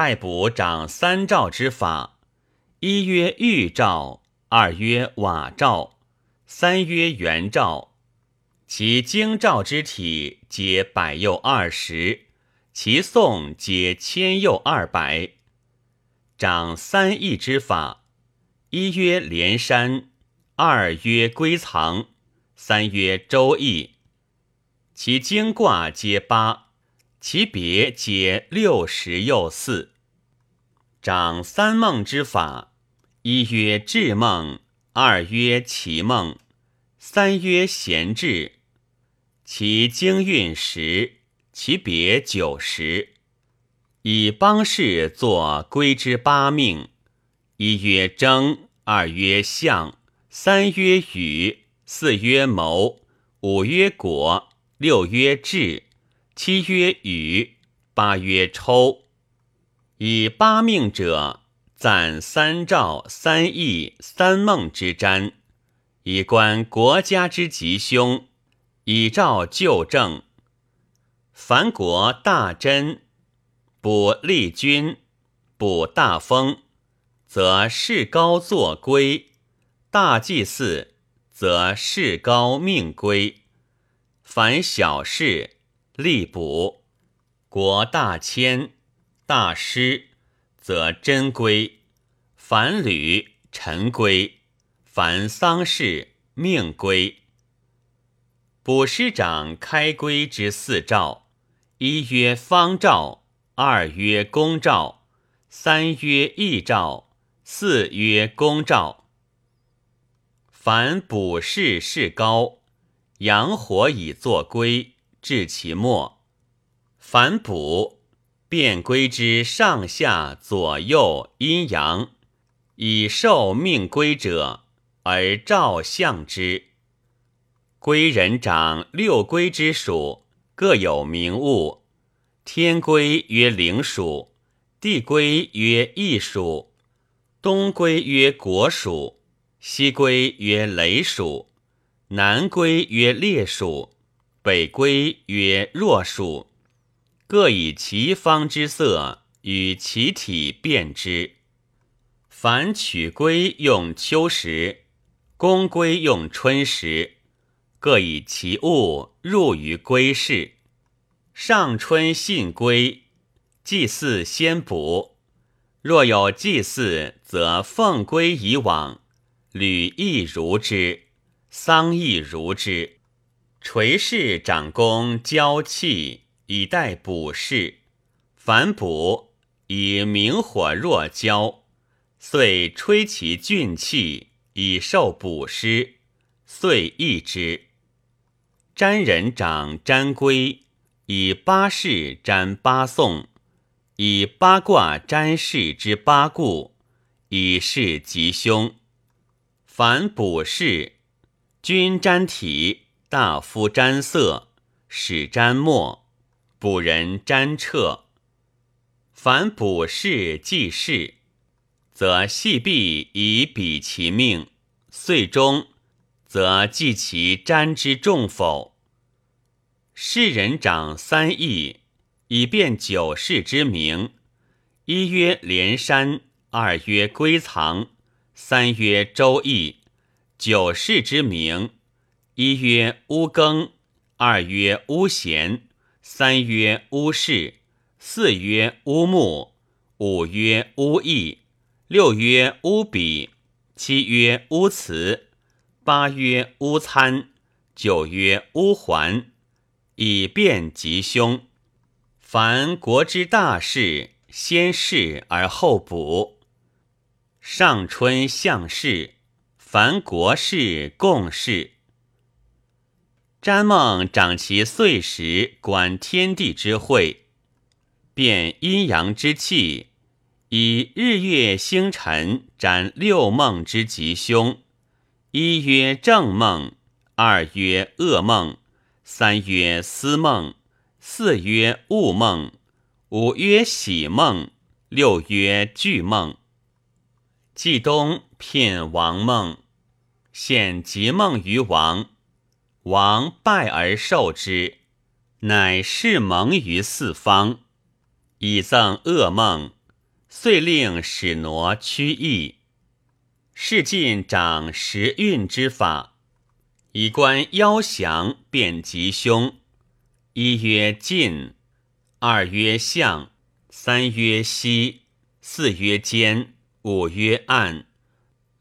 太卜掌三兆之法：一曰玉兆，二曰瓦兆，三曰元兆。其经兆之体皆百又二十，其颂皆千又二百。掌三义之法：一曰连山，二曰归藏，三曰周易。其经卦皆八。其别皆六十又四，掌三梦之法：一曰智梦，二曰奇梦，三曰闲志。其经运十，其别九十。以邦氏作归之八命：一曰征，二曰象，三曰羽，四曰谋，五曰果，六曰智。七曰禹，八曰抽。以八命者，赞三兆、三易、三梦之占，以观国家之吉凶，以照旧政。凡国大贞，补立君，补大风，则事高作归；大祭祀，则事高命归。凡小事。力补，国大迁，大失，则贞归；凡旅，臣归；凡丧事，命归。卜师长开归之四兆：一曰方兆，二曰公兆，三曰义兆，四曰公兆。凡卜事事高，阳火以作归。至其末，反补便归之上下左右阴阳，以受命归者，而照相之。归人长六归之属，各有名物。天归曰灵属，地归曰义属，东归曰国属，西归曰雷属，南归曰烈属。北归曰若数，各以其方之色与其体变之。凡取归用秋时，公归用春时，各以其物入于归室。上春信归，祭祀先卜。若有祭祀，则奉归以往，履亦如之，丧亦如之。垂氏长公交气以待补事，反补以明火若交，遂吹其俊气以受补师，遂易之。占人长占龟，以八事占八宋，以八卦占事之八故，以示吉凶。凡补事，均占体。大夫沾色，使沾墨，卜人沾彻。凡卜事记事，则系必以比其命；岁终，则记其沾之重否。世人长三义，以便九世之名：一曰连山，二曰归藏，三曰周易。九世之名。一曰乌庚，二曰乌咸，三曰乌氏，四曰乌木，五曰乌义，六曰乌比，七曰乌辞，八曰乌参，九曰乌环，以辨吉凶。凡国之大事，先事而后补。上春相事，凡国事共事。山梦长其岁时，观天地之会，辨阴阳之气，以日月星辰占六梦之吉凶。一曰正梦，二曰噩梦，三曰思梦，四曰悟梦，五曰喜梦，六曰惧梦。季冬聘王梦，献吉梦于王。王拜而受之，乃释蒙于四方，以赠噩梦，遂令使挪趋邑。是尽掌时运之法，以观腰详辨吉凶。一曰进，二曰相，三曰西，四曰间，五曰暗，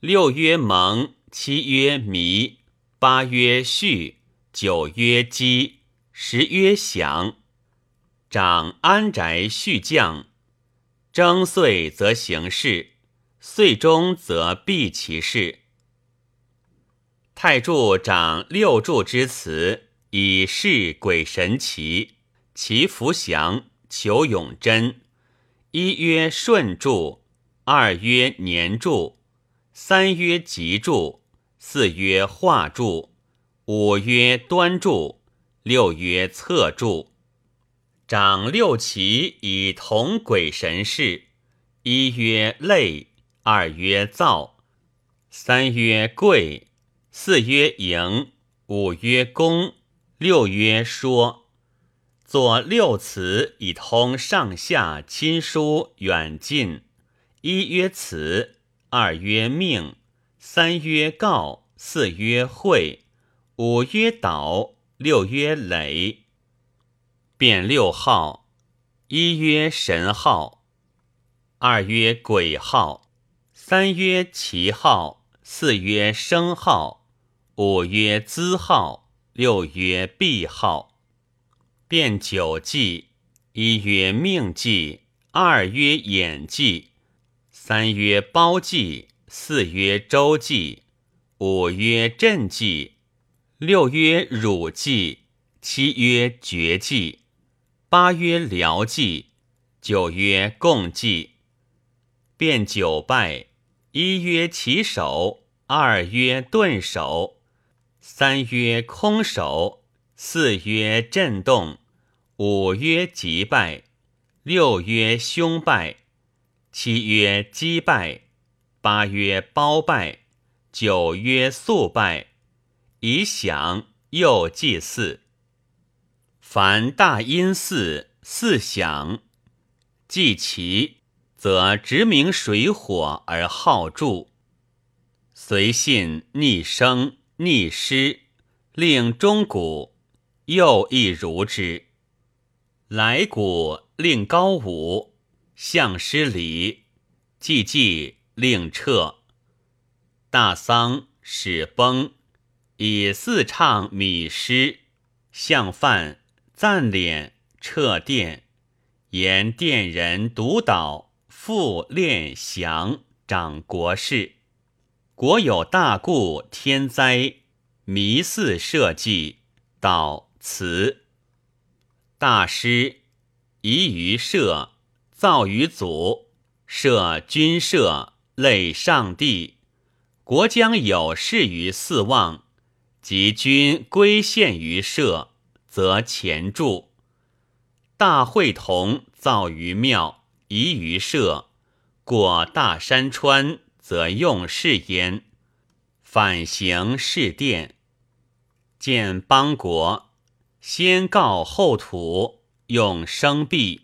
六曰蒙，七曰迷，八曰序，九曰基，十曰祥。长安宅序将，征岁则行事。岁终则毕其事。太柱掌六柱之辞，以示鬼神奇，其福祥，求永贞。一曰顺柱，二曰年柱，三曰吉柱，四曰化柱，五曰端柱，六曰侧柱。掌六旗以同鬼神事。一曰类。二曰造，三曰贵，四曰盈，五曰公，六曰说。作六辞以通上下亲疏远近。一曰辞，二曰命，三曰告，四曰会，五曰导，六曰累。变六号：一曰神号，二曰鬼号。三曰奇号，四曰生号，五曰资号，六曰必号。变九计：一曰命计，二曰眼计，三曰包计，四曰周计，五曰镇计，六曰汝计，七曰绝计，八曰疗计，九曰共计。变九拜。一曰起手，二曰顿手，三曰空手，四曰震动，五曰急败，六曰凶败，七曰击败，八曰包败，九曰速败。以享又祭祀。凡大阴寺四享，祭其。则直明水火而好助，随信逆生逆失，令钟鼓又亦如之。来鼓令高舞，相失礼，祭祭令撤。大丧始崩，以四唱米诗，向范赞敛撤殿，言殿人独导。复练祥掌国事，国有大故天灾，弥四社稷，道慈。大师宜于社，造于祖，设君社累上帝。国将有事于四望，及君归献于社，则前助。大会同造于庙。移于社，过大山川，则用事焉。反行事殿，见邦国，先告后土，用生币。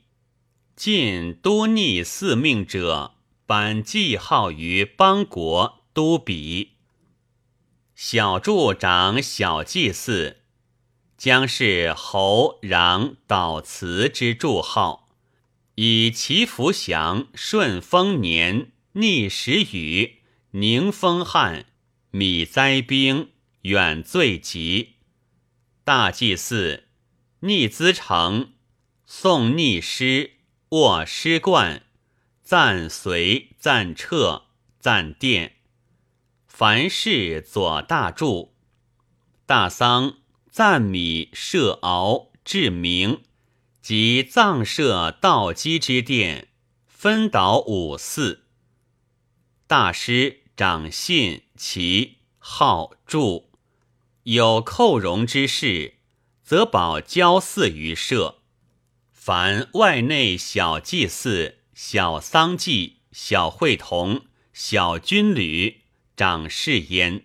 晋都逆四命者，颁记号于邦国都比。小柱长小祭祀，将是侯攘导祠之柱号。以祈福祥顺丰年逆时雨宁风旱米灾兵远罪疾大祭祀逆资成送逆诗卧诗冠赞随赞撤赞殿凡事左大柱大丧赞米设敖至明。即藏设道基之殿，分导五寺。大师长信其号柱，有寇戎之事，则保交祀于社。凡外内小祭祀、小丧祭、小会同、小军旅，掌事焉。